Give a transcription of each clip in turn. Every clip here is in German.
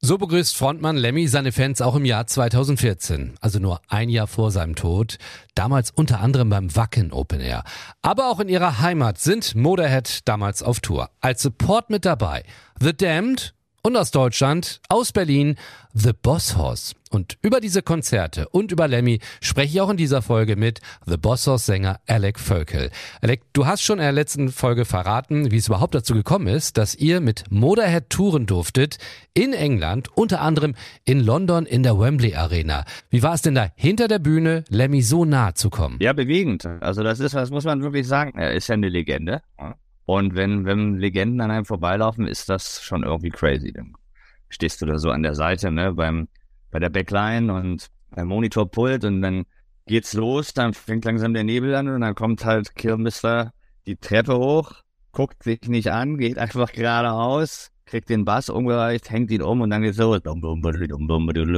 So begrüßt Frontmann Lemmy seine Fans auch im Jahr 2014, also nur ein Jahr vor seinem Tod, damals unter anderem beim Wacken Open Air. Aber auch in ihrer Heimat sind Motorhead damals auf Tour. Als Support mit dabei The Damned und aus Deutschland, aus Berlin, The Boss Horse. Und über diese Konzerte und über Lemmy spreche ich auch in dieser Folge mit The Boss Horse Sänger Alec Völkel. Alec, du hast schon in der letzten Folge verraten, wie es überhaupt dazu gekommen ist, dass ihr mit Motorhead touren durftet in England, unter anderem in London in der Wembley Arena. Wie war es denn da hinter der Bühne, Lemmy so nah zu kommen? Ja, bewegend. Also das ist, das muss man wirklich sagen. Er ist ja eine Legende. Und wenn, wenn Legenden an einem vorbeilaufen, ist das schon irgendwie crazy. Dann stehst du da so an der Seite, ne, beim, bei der Backline und beim Monitorpult und dann geht's los, dann fängt langsam der Nebel an und dann kommt halt Killmister die Treppe hoch, guckt sich nicht an, geht einfach geradeaus, kriegt den Bass umgereicht, hängt ihn um und dann geht's so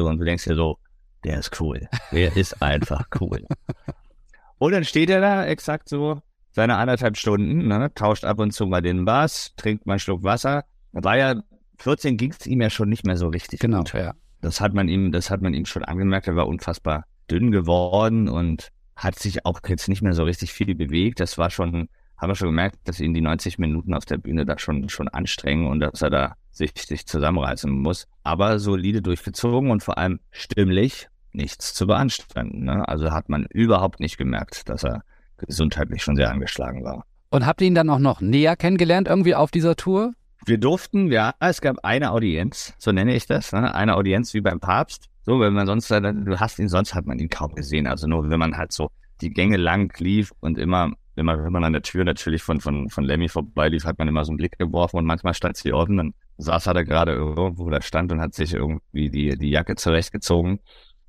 und du denkst dir so, der ist cool. Der ist einfach cool. Und dann steht er da exakt so seine anderthalb Stunden, ne, tauscht ab und zu mal den Bass, trinkt mal einen Schluck Wasser. War ja 14 ging es ihm ja schon nicht mehr so richtig. Genau, gut. ja. Das hat man ihm, das hat man ihm schon angemerkt. Er war unfassbar dünn geworden und hat sich auch jetzt nicht mehr so richtig viel bewegt. Das war schon, haben wir schon gemerkt, dass ihn die 90 Minuten auf der Bühne da schon, schon anstrengen und dass er da sich, sich zusammenreißen muss. Aber solide durchgezogen und vor allem stimmlich nichts zu beanstanden. Ne? Also hat man überhaupt nicht gemerkt, dass er gesundheitlich schon sehr angeschlagen war. Und habt ihr ihn dann auch noch näher kennengelernt irgendwie auf dieser Tour? Wir durften, ja, es gab eine Audienz, so nenne ich das, ne? eine Audienz wie beim Papst. So, wenn man sonst, du hast ihn, sonst hat man ihn kaum gesehen. Also nur wenn man halt so die Gänge lang lief und immer, immer wenn man an der Tür natürlich von, von, von Lemmy vorbeilief, hat man immer so einen Blick geworfen und manchmal stand sie offen, dann saß er da gerade irgendwo, wo er stand und hat sich irgendwie die, die Jacke zurechtgezogen.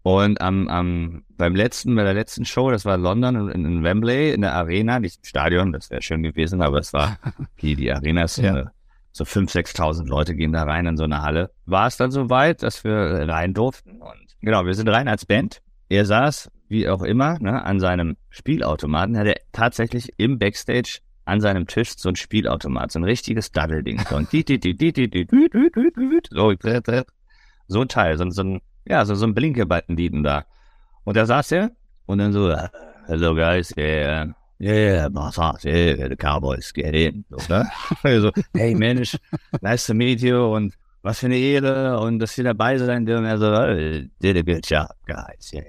Und am, am, beim letzten, bei der letzten Show, das war London in, in Wembley, in der Arena, nicht im Stadion, das wäre schön gewesen, aber es war, die, die Arena ist ja. eine, so 5.000, 6.000 Leute gehen da rein in so eine Halle. War es dann so weit, dass wir rein durften und genau, wir sind rein als Band. Er saß, wie auch immer, ne, an seinem Spielautomaten, Er hatte tatsächlich im Backstage an seinem Tisch so ein Spielautomat, so ein richtiges Daddelding. So ein so ein Teil, so, so ein ja, so, so ein Blinkebalken da. Und da saß er und dann so, hello guys, yeah, yeah, boss, yeah, the Cowboys, get in. So, ne? so, hey Mensch, nice to meet you und was für eine Ehre und dass Sie dabei sein dürfen. Er so, oh, did a good job, guys, yeah,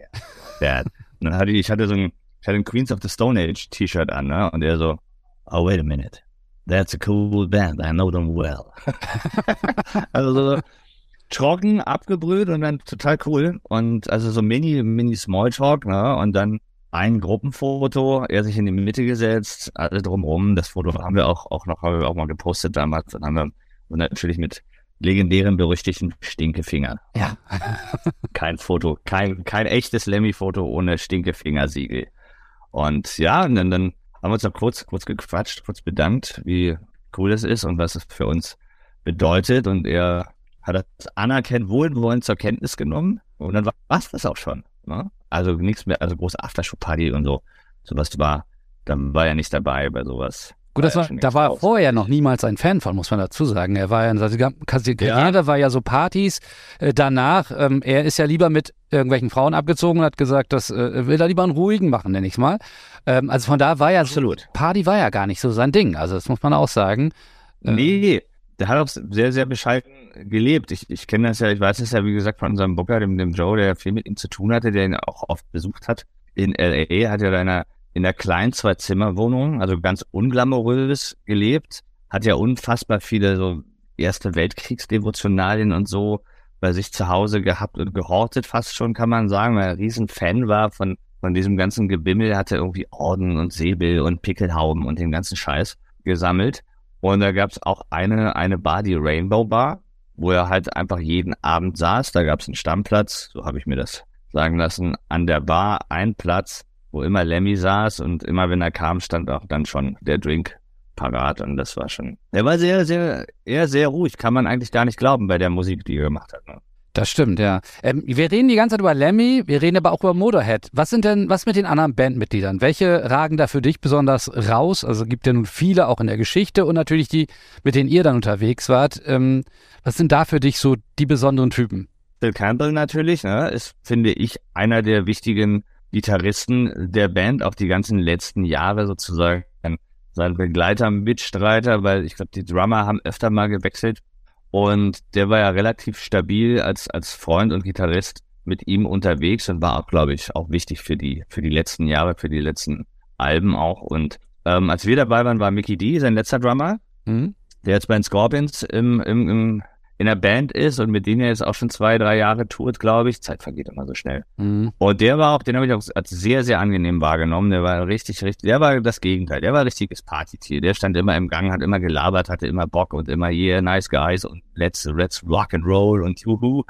yeah. Und dann hatte ich, ich hatte so ein, ich hatte ein Queens of the Stone Age T-Shirt an, ne? Und er so, oh, wait a minute. That's a cool band. I know them well. also so trocken, abgebrüht und dann total cool. Und also so Mini, Mini Smalltalk, ne? Und dann ein Gruppenfoto, er sich in die Mitte gesetzt, alle drumrum. Das Foto haben wir auch, auch noch, haben wir auch mal gepostet damals. Dann haben wir und natürlich mit legendären, berüchtigten Stinkefinger. Ja. Kein Foto, kein, kein echtes Lemmy-Foto ohne Stinkefingersiegel. Und ja, und dann, dann haben wir uns noch kurz, kurz gequatscht, kurz bedankt, wie cool das ist und was es für uns bedeutet. Und er hat das anerkennt, wohlwollend zur Kenntnis genommen. Und dann war es das auch schon. Ne? Also nichts mehr, also große Aftershow-Party und so. Sowas war, dann war er nicht dabei bei sowas. Gut, das War ja da war er vorher noch niemals ein Fan von, muss man dazu sagen. Er war ja ganzen Karriere, war ja so Partys. Äh, danach, ähm, er ist ja lieber mit irgendwelchen Frauen abgezogen und hat gesagt, das äh, will er lieber einen ruhigen machen, nenne ich mal. Ähm, also von da war ja Absolut. Party war ja gar nicht so sein Ding. Also das muss man auch sagen. Ähm, Nee, der hat auch sehr, sehr bescheiden gelebt. Ich, ich kenne das ja, ich weiß es ja, wie gesagt, von unserem Booker, dem, dem Joe, der viel mit ihm zu tun hatte, der ihn auch oft besucht hat. In L.A. hat er in einer, in einer kleinen Zwei-Zimmer-Wohnung, also ganz unglamourös gelebt, hat ja unfassbar viele so Erste Weltkriegsdevotionalien und so bei sich zu Hause gehabt und gehortet fast schon, kann man sagen, weil er ein riesen Fan war von, von diesem ganzen Gebimmel, hatte irgendwie Orden und Säbel und Pickelhauben und den ganzen Scheiß gesammelt. Und da gab es auch eine, eine Bar, die Rainbow Bar, wo er halt einfach jeden Abend saß. Da gab es einen Stammplatz, so habe ich mir das sagen lassen, an der Bar ein Platz, wo immer Lemmy saß und immer wenn er kam, stand auch dann schon der Drink parat und das war schon. Er war sehr, sehr, eher sehr ruhig, kann man eigentlich gar nicht glauben bei der Musik, die er gemacht hat. Ne? Das stimmt, ja. Ähm, wir reden die ganze Zeit über Lemmy, wir reden aber auch über Motorhead. Was sind denn, was mit den anderen Bandmitgliedern? Welche ragen da für dich besonders raus? Also gibt ja nun viele auch in der Geschichte und natürlich die, mit denen ihr dann unterwegs wart. Ähm, was sind da für dich so die besonderen Typen? Phil Campbell natürlich, ne, ist, finde ich, einer der wichtigen Gitarristen der Band, auch die ganzen letzten Jahre sozusagen sein Begleiter, Mitstreiter, weil ich glaube, die Drummer haben öfter mal gewechselt. Und der war ja relativ stabil als, als Freund und Gitarrist mit ihm unterwegs und war auch, glaube ich, auch wichtig für die, für die letzten Jahre, für die letzten Alben auch. Und ähm, als wir dabei waren, war Mickey D, sein letzter Drummer, mhm. der jetzt bei den Scorpions im, im, im in der Band ist und mit denen er jetzt auch schon zwei, drei Jahre tourt, glaube ich. Zeit vergeht immer so schnell. Mhm. Und der war auch, den habe ich auch als sehr, sehr angenehm wahrgenommen. Der war richtig, richtig, der war das Gegenteil. Der war richtiges Partytier. Der stand immer im Gang, hat immer gelabert, hatte immer Bock und immer yeah, nice guys und let's, let's rock and roll und juhu.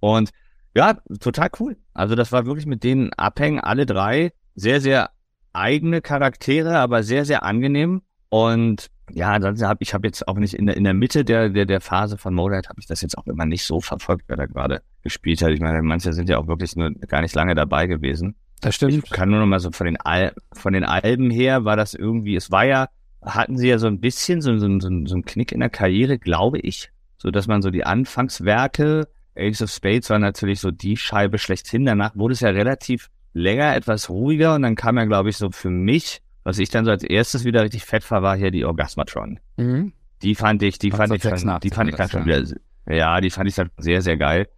Und ja, total cool. Also das war wirklich mit denen abhängen, alle drei. Sehr, sehr eigene Charaktere, aber sehr, sehr angenehm. Und ja, ansonsten habe ich habe jetzt auch nicht in der in der Mitte der der der Phase von Motorhead habe ich das jetzt auch immer nicht so verfolgt, wer da gerade gespielt hat. Ich meine, manche sind ja auch wirklich nur gar nicht lange dabei gewesen. Das stimmt. Ich kann nur noch mal so von den Al von den Alben her war das irgendwie, es war ja hatten sie ja so ein bisschen so, so, so, so einen Knick in der Karriere, glaube ich, so dass man so die Anfangswerke Ace of Spades war natürlich so die Scheibe schlechthin. Danach wurde es ja relativ länger, etwas ruhiger und dann kam ja, glaube ich, so für mich was ich dann so als erstes wieder richtig fett war, war hier die Orgasmatron. Mhm. Die fand ich, die fand ich, dann, die fand ich dann schon wieder, ja, die fand ich dann sehr, sehr geil,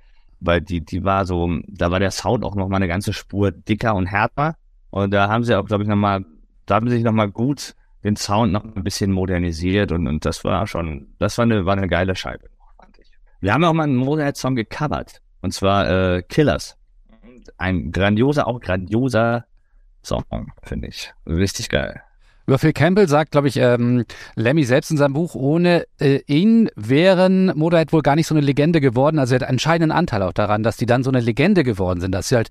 weil die, die war so, da war der Sound auch noch mal eine ganze Spur dicker und härter und da haben sie auch, glaube ich, noch mal, da haben sie sich noch mal gut den Sound noch ein bisschen modernisiert und, und das war schon, das war eine, war eine geile Scheibe, fand ich. Wir haben auch mal einen Motorhead-Song gecovert und zwar äh, Killers. Ein grandioser, auch grandioser Song, finde ich. Richtig geil. Über Phil Campbell sagt, glaube ich, ähm, Lemmy selbst in seinem Buch, ohne äh, ihn wären Motorhead wohl gar nicht so eine Legende geworden. Also er hat einen entscheidenden Anteil auch daran, dass die dann so eine Legende geworden sind, dass sie halt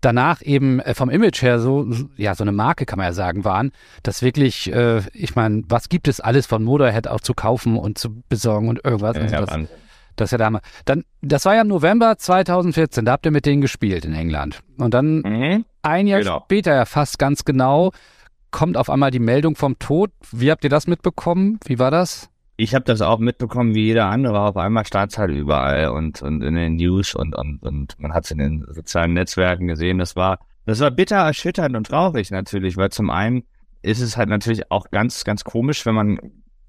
danach eben äh, vom Image her so, ja, so eine Marke kann man ja sagen, waren, dass wirklich, äh, ich meine, was gibt es alles von Motorhead auch zu kaufen und zu besorgen und irgendwas. Ja, also das, das ist ja damals. Dann, das war ja im November 2014, da habt ihr mit denen gespielt in England. Und dann mhm. ein Jahr genau. später, ja fast ganz genau, kommt auf einmal die Meldung vom Tod. Wie habt ihr das mitbekommen? Wie war das? Ich habe das auch mitbekommen wie jeder andere. Auf einmal stand es halt überall und, und in den News und, und, und man hat es in den sozialen Netzwerken gesehen. Das war, das war bitter erschütternd und traurig natürlich, weil zum einen ist es halt natürlich auch ganz, ganz komisch, wenn man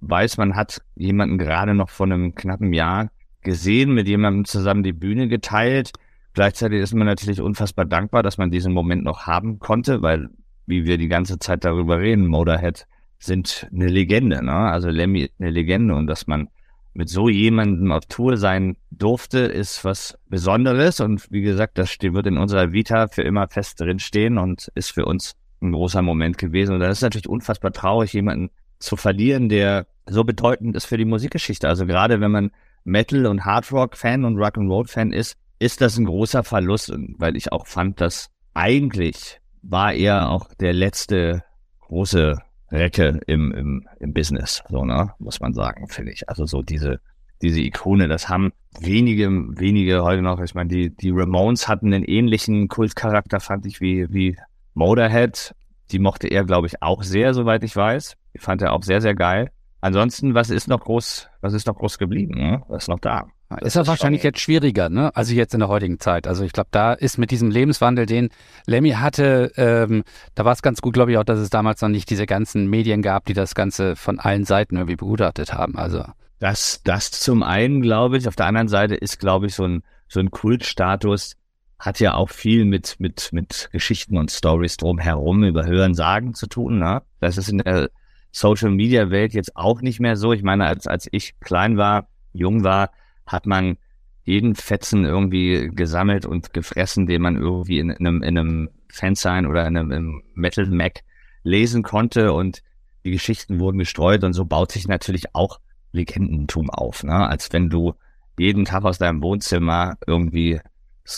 weiß, man hat jemanden gerade noch vor einem knappen Jahr gesehen, mit jemandem zusammen die Bühne geteilt. Gleichzeitig ist man natürlich unfassbar dankbar, dass man diesen Moment noch haben konnte, weil, wie wir die ganze Zeit darüber reden, Motorhead sind eine Legende, ne? Also Lemmy eine Legende und dass man mit so jemandem auf Tour sein durfte, ist was Besonderes und wie gesagt, das wird in unserer Vita für immer fest drin stehen und ist für uns ein großer Moment gewesen. Und das ist natürlich unfassbar traurig, jemanden zu verlieren, der so bedeutend ist für die Musikgeschichte. Also gerade wenn man Metal- und Hardrock-Fan und Rock'n'Roll-Fan ist, ist das ein großer Verlust, weil ich auch fand, dass eigentlich war er auch der letzte große Recke im, im, im Business, so, ne, muss man sagen, finde ich. Also so diese, diese Ikone, das haben wenige, wenige heute noch, ich meine, die, die Ramones hatten einen ähnlichen Kultcharakter, fand ich, wie, wie Motorhead. Die mochte er, glaube ich, auch sehr, soweit ich weiß. Die fand er auch sehr, sehr geil. Ansonsten, was ist noch groß, was ist noch groß geblieben? Ne? Was ist noch da? Das ist ja wahrscheinlich schon... jetzt schwieriger, ne? Also jetzt in der heutigen Zeit. Also ich glaube, da ist mit diesem Lebenswandel, den Lemmy hatte, ähm, da war es ganz gut, glaube ich, auch, dass es damals noch nicht diese ganzen Medien gab, die das Ganze von allen Seiten irgendwie begutachtet haben. Also das, das zum einen, glaube ich. Auf der anderen Seite ist, glaube ich, so ein so ein Kultstatus hat ja auch viel mit mit mit Geschichten und Stories drumherum über Hören Sagen zu tun. Ne? Das ist in der Social Media Welt jetzt auch nicht mehr so. Ich meine, als, als ich klein war, jung war, hat man jeden Fetzen irgendwie gesammelt und gefressen, den man irgendwie in, in einem, in einem Fansign oder in einem, Metal Mac lesen konnte und die Geschichten wurden gestreut und so baut sich natürlich auch Legendentum auf, ne? als wenn du jeden Tag aus deinem Wohnzimmer irgendwie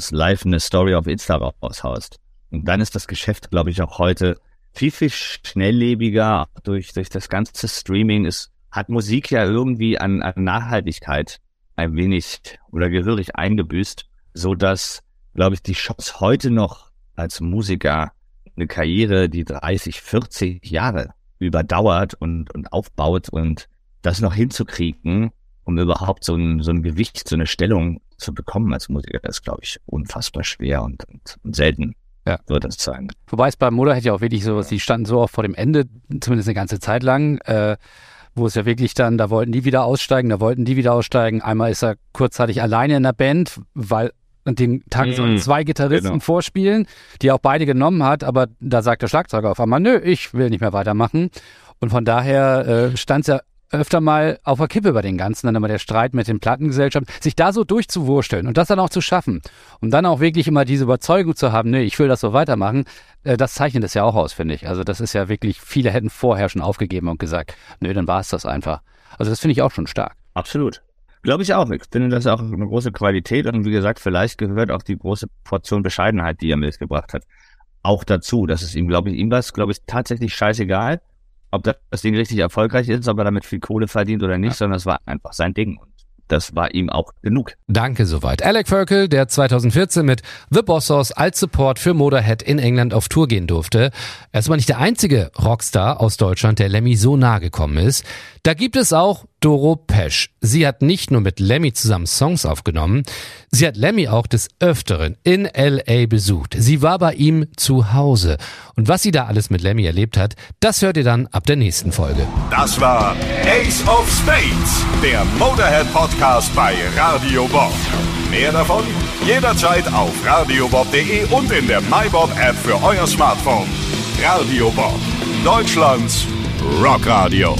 live eine Story auf Insta raushaust. Und dann ist das Geschäft, glaube ich, auch heute viel, viel schnelllebiger durch, durch das ganze Streaming. Es hat Musik ja irgendwie an, an Nachhaltigkeit ein wenig oder gehörig eingebüßt, so dass, glaube ich, die Shops heute noch als Musiker eine Karriere, die 30, 40 Jahre überdauert und, und aufbaut und das noch hinzukriegen, um überhaupt so ein, so ein Gewicht, so eine Stellung zu bekommen als Musiker, ist, glaube ich, unfassbar schwer und, und, und selten. Ja. Wird das sein. Wobei es bei Motorhead ja auch wirklich so, sie standen so auch vor dem Ende, zumindest eine ganze Zeit lang, äh, wo es ja wirklich dann, da wollten die wieder aussteigen, da wollten die wieder aussteigen. Einmal ist er kurzzeitig alleine in der Band, weil an dem Tag sollen mhm. zwei Gitarristen genau. vorspielen, die er auch beide genommen hat, aber da sagt der Schlagzeuger auf einmal, nö, ich will nicht mehr weitermachen. Und von daher äh, stand es ja öfter mal auf der Kippe bei den Ganzen, dann immer der Streit mit den Plattengesellschaften, sich da so durchzuwursteln und das dann auch zu schaffen und dann auch wirklich immer diese Überzeugung zu haben, nee, ich will das so weitermachen, äh, das zeichnet es ja auch aus, finde ich. Also das ist ja wirklich, viele hätten vorher schon aufgegeben und gesagt, nö, dann war es das einfach. Also das finde ich auch schon stark. Absolut. Glaube ich auch. Ich finde das auch eine große Qualität und wie gesagt, vielleicht gehört auch die große Portion Bescheidenheit, die er mitgebracht hat, auch dazu. Das ist ihm, glaube ich, ihm war es, glaube ich, tatsächlich scheißegal, ob das Ding richtig erfolgreich ist, ob er damit viel Kohle verdient oder nicht, ja. sondern es war einfach sein Ding. Und das war ihm auch genug. Danke soweit. Alec Ferkel, der 2014 mit The Bossos als Support für Motorhead in England auf Tour gehen durfte. Er ist aber nicht der einzige Rockstar aus Deutschland, der Lemmy so nahe gekommen ist. Da gibt es auch Doro Pesch. Sie hat nicht nur mit Lemmy zusammen Songs aufgenommen, sie hat Lemmy auch des Öfteren in LA besucht. Sie war bei ihm zu Hause. Und was sie da alles mit Lemmy erlebt hat, das hört ihr dann ab der nächsten Folge. Das war Ace of Spades, der Motorhead Podcast bei Radio Bob. Mehr davon jederzeit auf radiobob.de und in der MyBob App für euer Smartphone. Radio Bob, Deutschlands Rockradio.